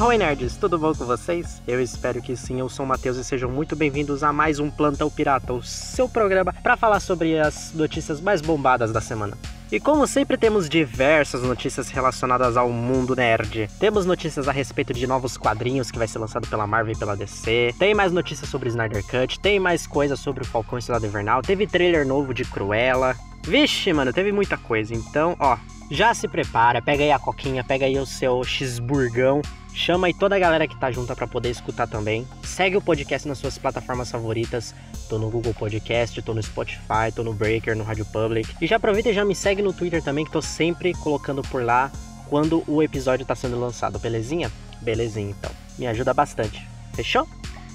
Arroi nerds, tudo bom com vocês? Eu espero que sim, eu sou o Matheus e sejam muito bem-vindos a mais um Plantão Pirata, o seu programa para falar sobre as notícias mais bombadas da semana. E como sempre temos diversas notícias relacionadas ao mundo nerd. Temos notícias a respeito de novos quadrinhos que vai ser lançado pela Marvel e pela DC. Tem mais notícias sobre Snyder Cut, tem mais coisas sobre o Falcão e Soldado Invernal, teve trailer novo de Cruella. Vixe, mano, teve muita coisa. Então, ó, já se prepara, pega aí a coquinha, pega aí o seu cheeseburgão Chama aí toda a galera que tá junta para poder escutar também. Segue o podcast nas suas plataformas favoritas. Tô no Google Podcast, tô no Spotify, tô no Breaker, no Radio Public. E já aproveita e já me segue no Twitter também, que tô sempre colocando por lá quando o episódio tá sendo lançado, belezinha? Belezinha, então. Me ajuda bastante. Fechou?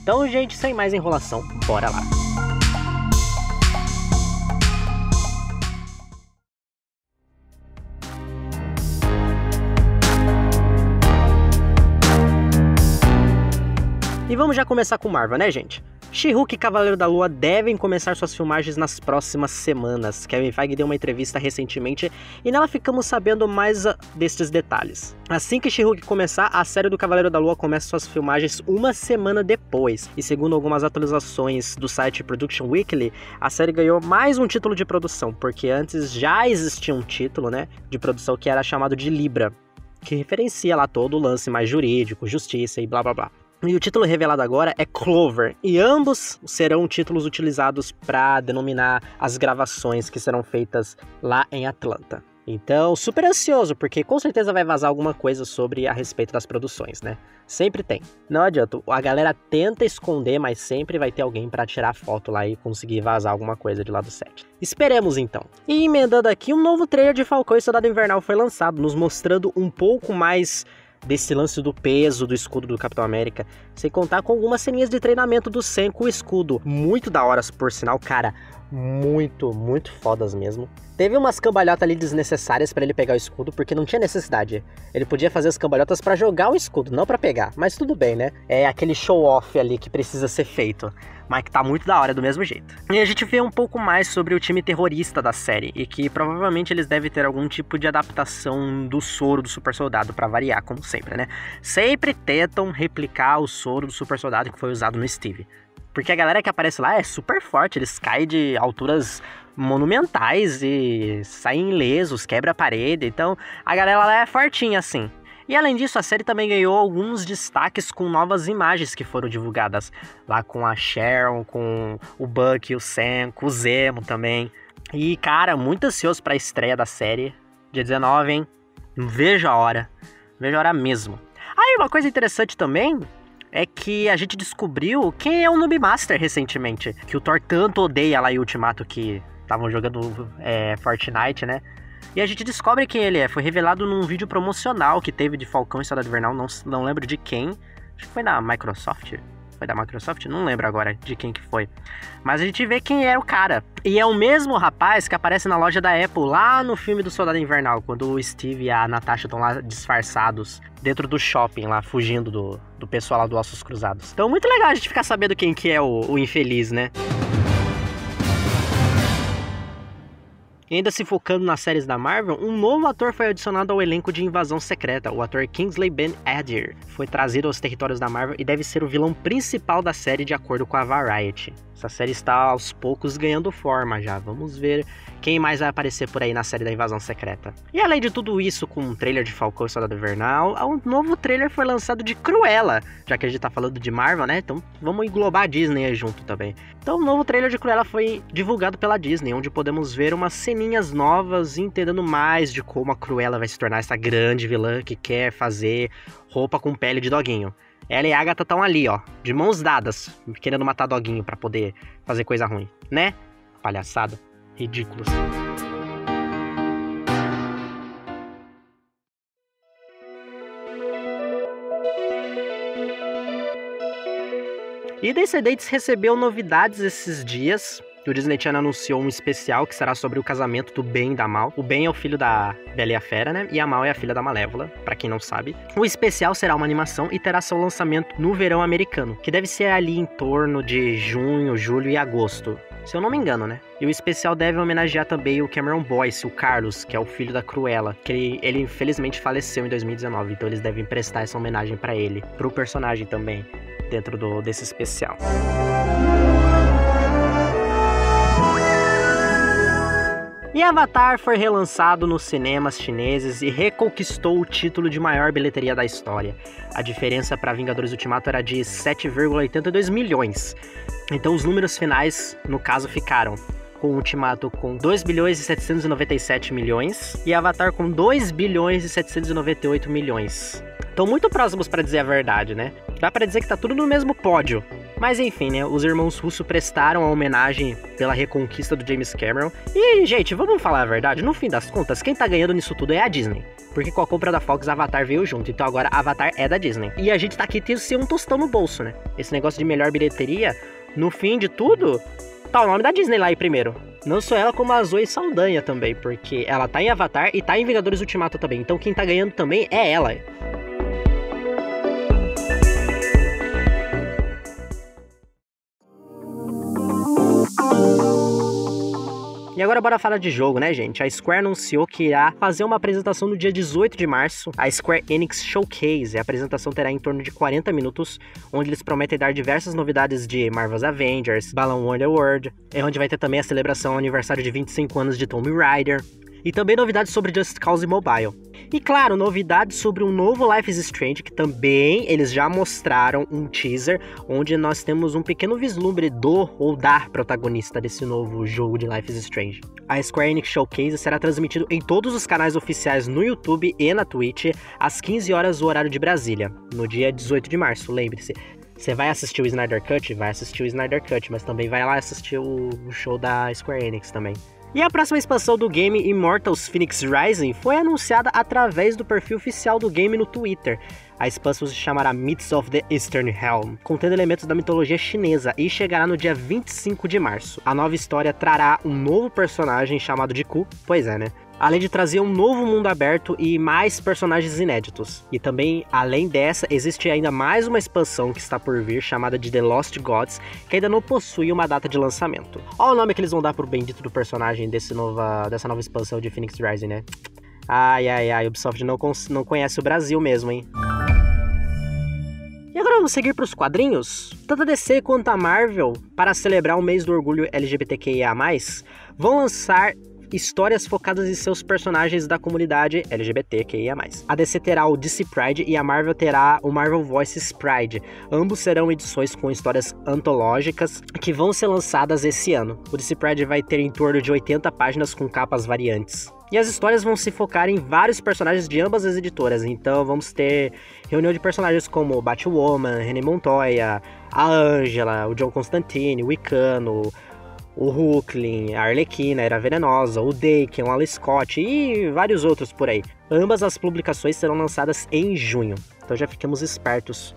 Então, gente, sem mais enrolação, bora lá. Vamos já começar com Marvel, né, gente? She-Hulk e Cavaleiro da Lua devem começar suas filmagens nas próximas semanas. Kevin Feige deu uma entrevista recentemente e nela ficamos sabendo mais uh, destes detalhes. Assim que She-Hulk começar, a série do Cavaleiro da Lua começa suas filmagens uma semana depois. E segundo algumas atualizações do site Production Weekly, a série ganhou mais um título de produção, porque antes já existia um título, né, de produção que era chamado de Libra, que referencia lá todo o lance mais jurídico, justiça e blá blá blá. E o título revelado agora é Clover, e ambos serão títulos utilizados para denominar as gravações que serão feitas lá em Atlanta. Então, super ansioso, porque com certeza vai vazar alguma coisa sobre a respeito das produções, né? Sempre tem. Não adianta, a galera tenta esconder, mas sempre vai ter alguém para tirar foto lá e conseguir vazar alguma coisa de lá do set. Esperemos então. E emendando aqui, um novo trailer de Falcão e Soldado Invernal foi lançado, nos mostrando um pouco mais desse lance do peso do escudo do Capitão América, sem contar com algumas ceninhas de treinamento do Sam com o escudo. Muito da hora, por sinal, cara, muito, muito fodas mesmo. Teve umas cambalhotas ali desnecessárias para ele pegar o escudo, porque não tinha necessidade. Ele podia fazer as cambalhotas para jogar o escudo, não para pegar. Mas tudo bem, né? É aquele show off ali que precisa ser feito mas que tá muito da hora do mesmo jeito. E a gente vê um pouco mais sobre o time terrorista da série, e que provavelmente eles devem ter algum tipo de adaptação do soro do super soldado, para variar, como sempre, né? Sempre tentam replicar o soro do super soldado que foi usado no Steve. Porque a galera que aparece lá é super forte, eles caem de alturas monumentais e saem ilesos, quebra a parede. Então a galera lá é fortinha assim. E além disso, a série também ganhou alguns destaques com novas imagens que foram divulgadas lá com a Sharon, com o Buck, o Sam, com o Zemo também. E cara, muito ansioso para a estreia da série, dia 19, hein? Vejo a hora. Vejo a hora mesmo. Aí, uma coisa interessante também é que a gente descobriu quem é o Noob Master recentemente. Que o Thor tanto odeia lá em Ultimato que estavam jogando é, Fortnite, né? E a gente descobre quem ele é. Foi revelado num vídeo promocional que teve de Falcão e Soldado Invernal, não, não lembro de quem. Acho que foi da Microsoft. Foi da Microsoft? Não lembro agora de quem que foi. Mas a gente vê quem é o cara. E é o mesmo rapaz que aparece na loja da Apple lá no filme do Soldado Invernal, quando o Steve e a Natasha estão lá disfarçados dentro do shopping lá, fugindo do, do pessoal lá do Ossos Cruzados. Então muito legal a gente ficar sabendo quem que é o, o infeliz, né? E ainda se focando nas séries da Marvel, um novo ator foi adicionado ao elenco de Invasão Secreta. O ator Kingsley Ben Adir foi trazido aos territórios da Marvel e deve ser o vilão principal da série de acordo com a Variety. Essa série está aos poucos ganhando forma já. Vamos ver quem mais vai aparecer por aí na série da Invasão Secreta. E além de tudo isso, com um trailer de Falcão e Soldado Invernal, um novo trailer foi lançado de Cruella, já que a gente tá falando de Marvel, né? Então vamos englobar a Disney junto também. Então o novo trailer de Cruella foi divulgado pela Disney, onde podemos ver umas ceninhas novas, entendendo mais de como a Cruella vai se tornar essa grande vilã que quer fazer roupa com pele de doguinho. Ela e a Agatha estão ali, ó, de mãos dadas, querendo matar doguinho para poder fazer coisa ruim, né? Palhaçada. Ridículos. E Descendentes recebeu novidades esses dias o Disney Channel anunciou um especial que será sobre o casamento do Ben e da Mal. O Ben é o filho da Bela e a Fera, né? E a Mal é a filha da Malévola, para quem não sabe. O especial será uma animação e terá seu lançamento no verão americano, que deve ser ali em torno de junho, julho e agosto. Se eu não me engano, né? E o especial deve homenagear também o Cameron Boyce, o Carlos, que é o filho da Cruella, que ele, ele infelizmente faleceu em 2019, então eles devem prestar essa homenagem para ele, pro personagem também, dentro do, desse especial. E Avatar foi relançado nos cinemas chineses e reconquistou o título de maior bilheteria da história. A diferença para Vingadores Ultimato era de 7,82 milhões. Então os números finais, no caso, ficaram com Ultimato com 2 bilhões e 797 milhões e Avatar com 2 bilhões e 798 milhões. Estão muito próximos para dizer a verdade, né? Dá para dizer que tá tudo no mesmo pódio. Mas enfim, né? Os irmãos Russo prestaram a homenagem pela reconquista do James Cameron. E, gente, vamos falar a verdade, no fim das contas, quem tá ganhando nisso tudo é a Disney. Porque com a compra da Fox, Avatar veio junto. Então agora Avatar é da Disney. E a gente tá aqui tendo um tostão no bolso, né? Esse negócio de melhor bilheteria, no fim de tudo, tá o nome da Disney lá aí primeiro. Não só ela, como a Zoe Saldanha também, porque ela tá em Avatar e tá em Vingadores Ultimato também. Então quem tá ganhando também é ela. E agora bora falar de jogo, né, gente? A Square anunciou que irá fazer uma apresentação no dia 18 de março, a Square Enix Showcase. A apresentação terá em torno de 40 minutos, onde eles prometem dar diversas novidades de Marvel's Avengers, Balan Wonderworld, é onde vai ter também a celebração ao aniversário de 25 anos de Tomb Raider, e também novidades sobre Just Cause Mobile. E claro, novidades sobre um novo Life is Strange, que também eles já mostraram um teaser, onde nós temos um pequeno vislumbre do ou da protagonista desse novo jogo de Life is Strange. A Square Enix Showcase será transmitido em todos os canais oficiais no YouTube e na Twitch, às 15 horas do horário de Brasília, no dia 18 de março, lembre-se. Você vai assistir o Snyder Cut? Vai assistir o Snyder Cut, mas também vai lá assistir o show da Square Enix também. E a próxima expansão do game Immortals Phoenix Rising foi anunciada através do perfil oficial do game no Twitter. A expansão se chamará Myths of the Eastern Realm, contendo elementos da mitologia chinesa e chegará no dia 25 de março. A nova história trará um novo personagem chamado de Ku, pois é, né? Além de trazer um novo mundo aberto e mais personagens inéditos. E também, além dessa, existe ainda mais uma expansão que está por vir, chamada de The Lost Gods, que ainda não possui uma data de lançamento. Olha o nome que eles vão dar pro bendito do personagem desse nova, dessa nova expansão de Phoenix Rising, né? Ai, ai, ai, Ubisoft não, não conhece o Brasil mesmo, hein? E agora vamos seguir para os quadrinhos? Tanto a DC quanto a Marvel, para celebrar o mês do orgulho LGBTQIA+, vão lançar histórias focadas em seus personagens da comunidade LGBTQIA+. A DC terá o DC Pride e a Marvel terá o Marvel Voices Pride. Ambos serão edições com histórias antológicas que vão ser lançadas esse ano. O DC Pride vai ter em torno de 80 páginas com capas variantes. E as histórias vão se focar em vários personagens de ambas as editoras. Então vamos ter reunião de personagens como Batwoman, René Montoya, a Angela, o John Constantine, o Icano, o Hulkling, a Arlequina, Era Venenosa, o Daken, o Alice Scott e vários outros por aí. Ambas as publicações serão lançadas em junho, então já ficamos espertos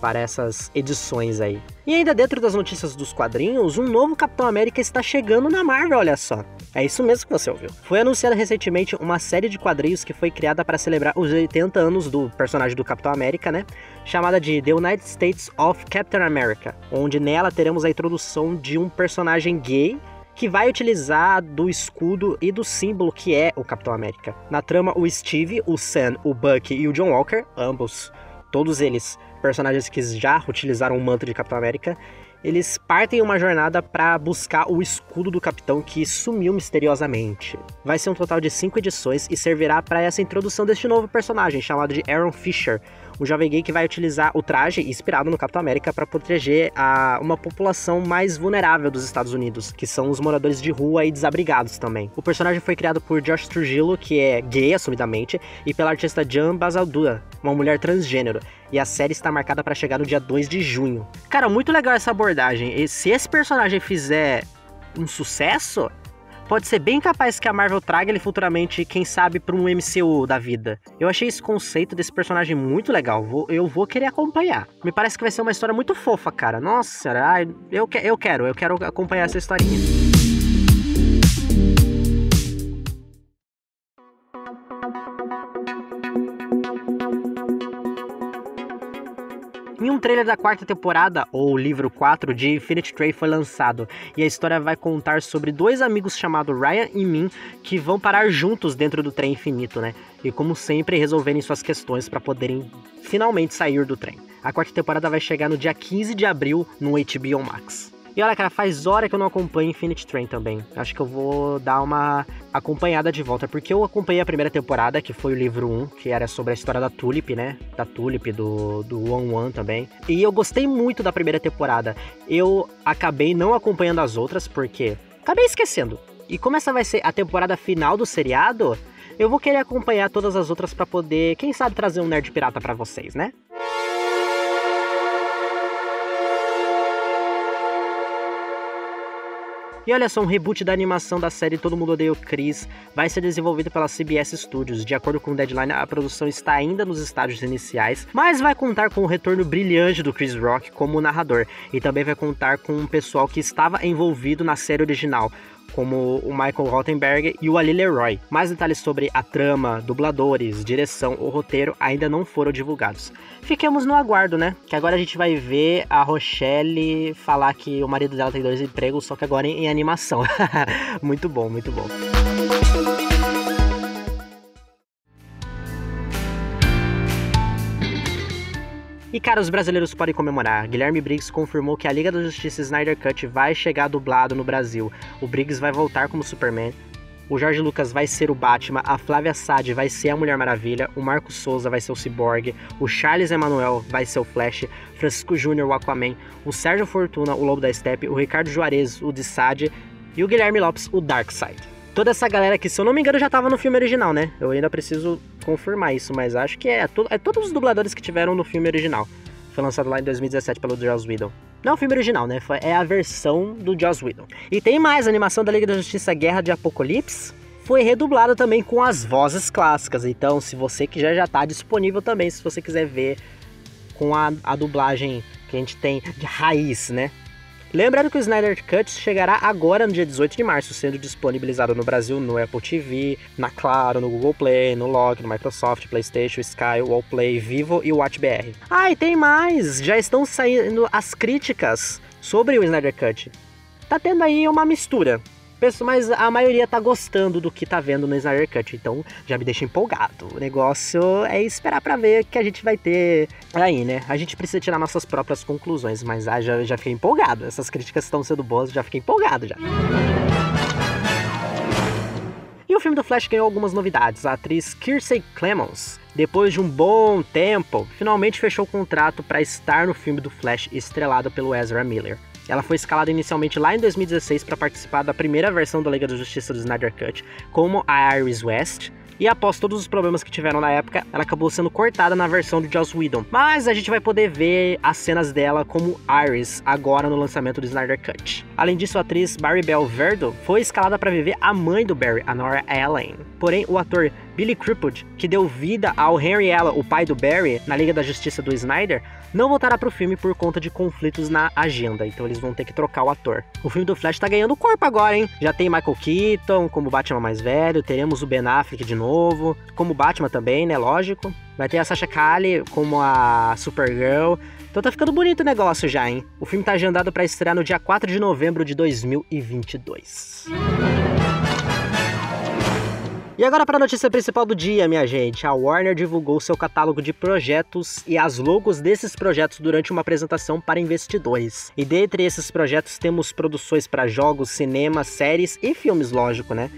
para essas edições aí. E ainda dentro das notícias dos quadrinhos, um novo Capitão América está chegando na Marvel, olha só. É isso mesmo que você ouviu. Foi anunciada recentemente uma série de quadrinhos que foi criada para celebrar os 80 anos do personagem do Capitão América, né? Chamada de The United States of Captain America, onde nela teremos a introdução de um personagem gay que vai utilizar do escudo e do símbolo que é o Capitão América. Na trama, o Steve, o Sam, o Buck e o John Walker, ambos, todos eles personagens que já utilizaram o manto de Capitão América, eles partem uma jornada para buscar o escudo do capitão que sumiu misteriosamente. Vai ser um total de cinco edições e servirá para essa introdução deste novo personagem chamado de Aaron Fisher, um jovem gay que vai utilizar o traje inspirado no Capitão América para proteger a, uma população mais vulnerável dos Estados Unidos, que são os moradores de rua e desabrigados também. O personagem foi criado por Josh Trujillo, que é gay assumidamente, e pela artista Jan Basaldua, uma mulher transgênero. E a série está marcada para chegar no dia 2 de junho. Cara, muito legal essa abordagem. E se esse personagem fizer um sucesso, pode ser bem capaz que a Marvel traga ele futuramente, quem sabe, para um MCU da vida. Eu achei esse conceito desse personagem muito legal. Vou, eu vou querer acompanhar. Me parece que vai ser uma história muito fofa, cara. Nossa, eu, eu quero, eu quero acompanhar essa historinha. Em um trailer da quarta temporada, ou livro 4 de Infinity Train foi lançado, e a história vai contar sobre dois amigos chamados Ryan e Min que vão parar juntos dentro do trem infinito, né? E como sempre, resolverem suas questões para poderem finalmente sair do trem. A quarta temporada vai chegar no dia 15 de abril no HBO Max. E olha, cara, faz hora que eu não acompanho Infinite Train também. Acho que eu vou dar uma acompanhada de volta, porque eu acompanhei a primeira temporada, que foi o livro 1, que era sobre a história da Tulip, né? Da Tulip, do, do One One também. E eu gostei muito da primeira temporada. Eu acabei não acompanhando as outras, porque acabei esquecendo. E como essa vai ser a temporada final do seriado, eu vou querer acompanhar todas as outras para poder, quem sabe, trazer um Nerd Pirata para vocês, né? E olha só, um reboot da animação da série Todo Mundo Odeia o Chris vai ser desenvolvido pela CBS Studios. De acordo com o Deadline, a produção está ainda nos estágios iniciais, mas vai contar com o retorno brilhante do Chris Rock como narrador e também vai contar com um pessoal que estava envolvido na série original, como o Michael Rottenberg e o Ali Leroy. Mais detalhes sobre a trama, dubladores, direção ou roteiro ainda não foram divulgados. Fiquemos no aguardo, né? Que agora a gente vai ver a Rochelle falar que o marido dela tem dois empregos, só que agora em, em animação. muito bom, muito bom. E cara, os brasileiros podem comemorar. Guilherme Briggs confirmou que a Liga da Justiça Snyder Cut vai chegar dublado no Brasil. O Briggs vai voltar como Superman. O Jorge Lucas vai ser o Batman, a Flávia Sade vai ser a Mulher Maravilha, o Marco Souza vai ser o Cyborg, o Charles Emanuel vai ser o Flash, Francisco Júnior o Aquaman, o Sérgio Fortuna o Lobo da Steppe, o Ricardo Juarez o de Sade e o Guilherme Lopes o Darkseid. Toda essa galera que, se eu não me engano, já tava no filme original, né? Eu ainda preciso confirmar isso, mas acho que é, é todos os dubladores que tiveram no filme original. Foi lançado lá em 2017 pelo Joss Whedon. Não é o filme original, né? É a versão do Joss Whedon. E tem mais, a animação da Liga da Justiça Guerra de Apocalipse foi redublada também com as vozes clássicas. Então, se você quiser, já tá disponível também, se você quiser ver com a, a dublagem que a gente tem de raiz, né? Lembrando que o Snyder Cut chegará agora no dia 18 de março, sendo disponibilizado no Brasil no Apple TV, na Claro, no Google Play, no Log, no Microsoft, PlayStation, Sky, Wallplay, Vivo e WatchBR. Ah, e tem mais! Já estão saindo as críticas sobre o Snyder Cut. Tá tendo aí uma mistura mas a maioria tá gostando do que tá vendo no Snyder Cut, então já me deixa empolgado. O negócio é esperar para ver o que a gente vai ter aí, né? A gente precisa tirar nossas próprias conclusões, mas ah, já, já fiquei empolgado. Essas críticas estão sendo boas, já fiquei empolgado já. E o filme do Flash ganhou algumas novidades. A atriz Kirsey Clemons, depois de um bom tempo, finalmente fechou o contrato para estar no filme do Flash estrelado pelo Ezra Miller. Ela foi escalada inicialmente lá em 2016 para participar da primeira versão da Liga da Justiça do Snyder Cut, como a Iris West, e após todos os problemas que tiveram na época, ela acabou sendo cortada na versão de Joss Whedon. Mas a gente vai poder ver as cenas dela como Iris agora no lançamento do Snyder Cut. Além disso, a atriz Barry Bell Verdo foi escalada para viver a mãe do Barry, a Nora Allen. Porém, o ator Billy Crudup, que deu vida ao Henry Ella, o pai do Barry, na Liga da Justiça do Snyder, não voltará para o filme por conta de conflitos na agenda, então eles vão ter que trocar o ator. O filme do Flash tá ganhando corpo agora, hein? Já tem Michael Keaton como Batman mais velho, teremos o Ben Affleck de novo, como Batman também, né? Lógico. Vai ter a Sasha Calle como a Supergirl. Então tá ficando bonito o negócio já, hein? O filme tá agendado para estrear no dia 4 de novembro de 2022. E agora para a notícia principal do dia, minha gente. A Warner divulgou seu catálogo de projetos e as logos desses projetos durante uma apresentação para investidores. E dentre esses projetos temos produções para jogos, cinema, séries e filmes, lógico, né?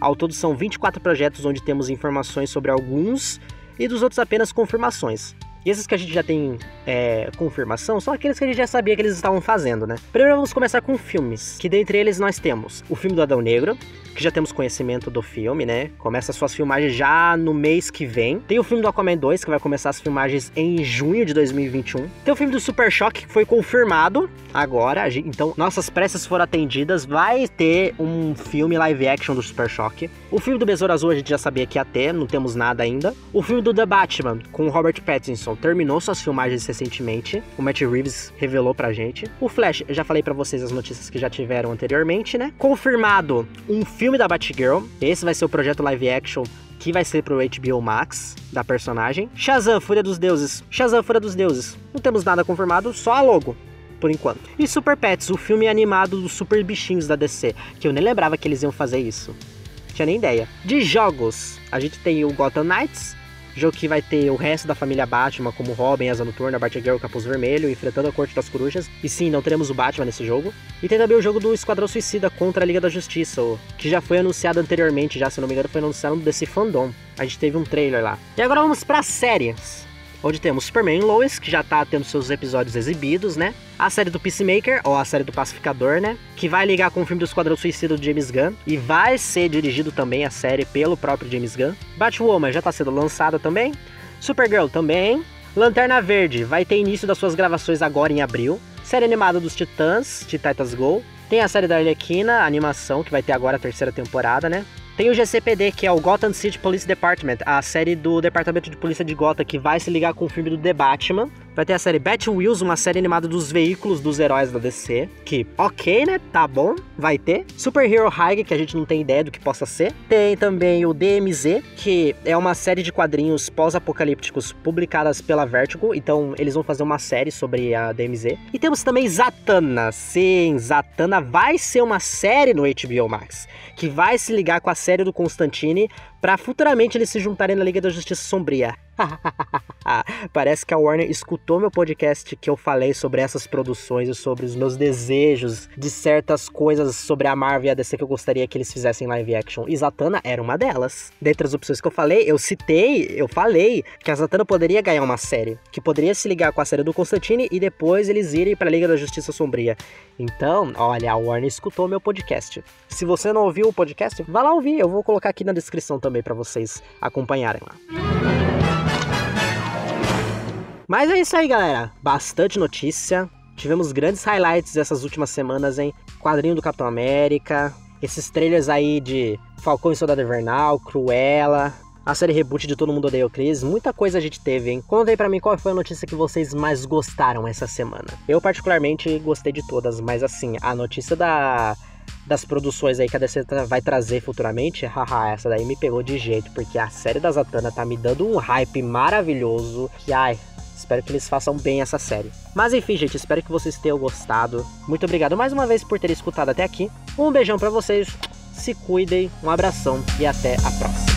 Ao todo são 24 projetos onde temos informações sobre alguns e dos outros apenas confirmações. E esses que a gente já tem é, confirmação são aqueles que a gente já sabia que eles estavam fazendo, né? Primeiro vamos começar com filmes, que dentre eles nós temos o filme do Adão Negro, que já temos conhecimento do filme, né? Começa suas filmagens já no mês que vem. Tem o filme do Aquaman 2, que vai começar as filmagens em junho de 2021. Tem o filme do Super Choque, que foi confirmado agora. Então, nossas pressas foram atendidas. Vai ter um filme live action do Super Choque. O filme do Besouro Azul a gente já sabia que ia ter, não temos nada ainda. O filme do The Batman, com Robert Pattinson, terminou suas filmagens recentemente. O Matt Reeves revelou pra gente. O Flash, eu já falei para vocês as notícias que já tiveram anteriormente, né? Confirmado um filme da Batgirl. Esse vai ser o projeto live action que vai ser pro HBO Max da personagem. Shazam, Fúria dos Deuses. Shazam, Fúria dos Deuses. Não temos nada confirmado, só a logo por enquanto. E Super Pets, o filme animado dos super bichinhos da DC, que eu nem lembrava que eles iam fazer isso. Tinha nem ideia. De jogos, a gente tem o Gotham Knights, jogo que vai ter o resto da família Batman, como Robin, Asa Noturna, Batgirl, Capuz Vermelho, enfrentando a Corte das Corujas. E sim, não teremos o Batman nesse jogo. E tem também o jogo do Esquadrão Suicida contra a Liga da Justiça, que já foi anunciado anteriormente, já se não me engano, foi anunciado DC Fandom. A gente teve um trailer lá. E agora vamos para séries onde temos Superman Lois, que já tá tendo seus episódios exibidos, né? A série do Peacemaker, ou a série do Pacificador, né? Que vai ligar com o filme do Esquadrão Suicida do James Gunn. E vai ser dirigido também a série pelo próprio James Gunn. Batwoman já tá sendo lançada também. Supergirl também. Lanterna Verde vai ter início das suas gravações agora em abril. Série animada dos Titãs, de Titans Go. Tem a série da Arlequina, a animação, que vai ter agora a terceira temporada, né? Tem o GCPD, que é o Gotham City Police Department, a série do Departamento de Polícia de Gotham, que vai se ligar com o filme do The Batman. Vai ter a série Batwheels, uma série animada dos veículos dos heróis da DC, que ok, né? Tá bom, vai ter. Super Hero High, que a gente não tem ideia do que possa ser. Tem também o DMZ, que é uma série de quadrinhos pós-apocalípticos publicadas pela Vertigo, então eles vão fazer uma série sobre a DMZ. E temos também Zatanna. Sim, Zatanna vai ser uma série no HBO Max, que vai se ligar com a série do Constantine para futuramente eles se juntarem na Liga da Justiça Sombria. Parece que a Warner escutou meu podcast que eu falei sobre essas produções e sobre os meus desejos de certas coisas sobre a Marvel e a DC que eu gostaria que eles fizessem live action. E Zatanna era uma delas. Dentre as opções que eu falei, eu citei, eu falei que a Zatanna poderia ganhar uma série, que poderia se ligar com a série do Constantine e depois eles irem para a Liga da Justiça Sombria. Então, olha, a Warner escutou meu podcast. Se você não ouviu o podcast, vá lá ouvir, eu vou colocar aqui na descrição também para vocês acompanharem lá. Mas é isso aí, galera. Bastante notícia. Tivemos grandes highlights essas últimas semanas, hein? Quadrinho do Capitão América, esses trailers aí de Falcão e Soldado Invernal, Cruella, a série reboot de Todo Mundo Odeia o Chris, muita coisa a gente teve, hein? Conta aí pra mim qual foi a notícia que vocês mais gostaram essa semana. Eu particularmente gostei de todas, mas assim, a notícia da das produções aí que a DC vai trazer futuramente, haha, essa daí me pegou de jeito, porque a série da Zatanna tá me dando um hype maravilhoso, que ai, Espero que eles façam bem essa série. Mas enfim, gente, espero que vocês tenham gostado. Muito obrigado mais uma vez por terem escutado até aqui. Um beijão para vocês. Se cuidem, um abração e até a próxima.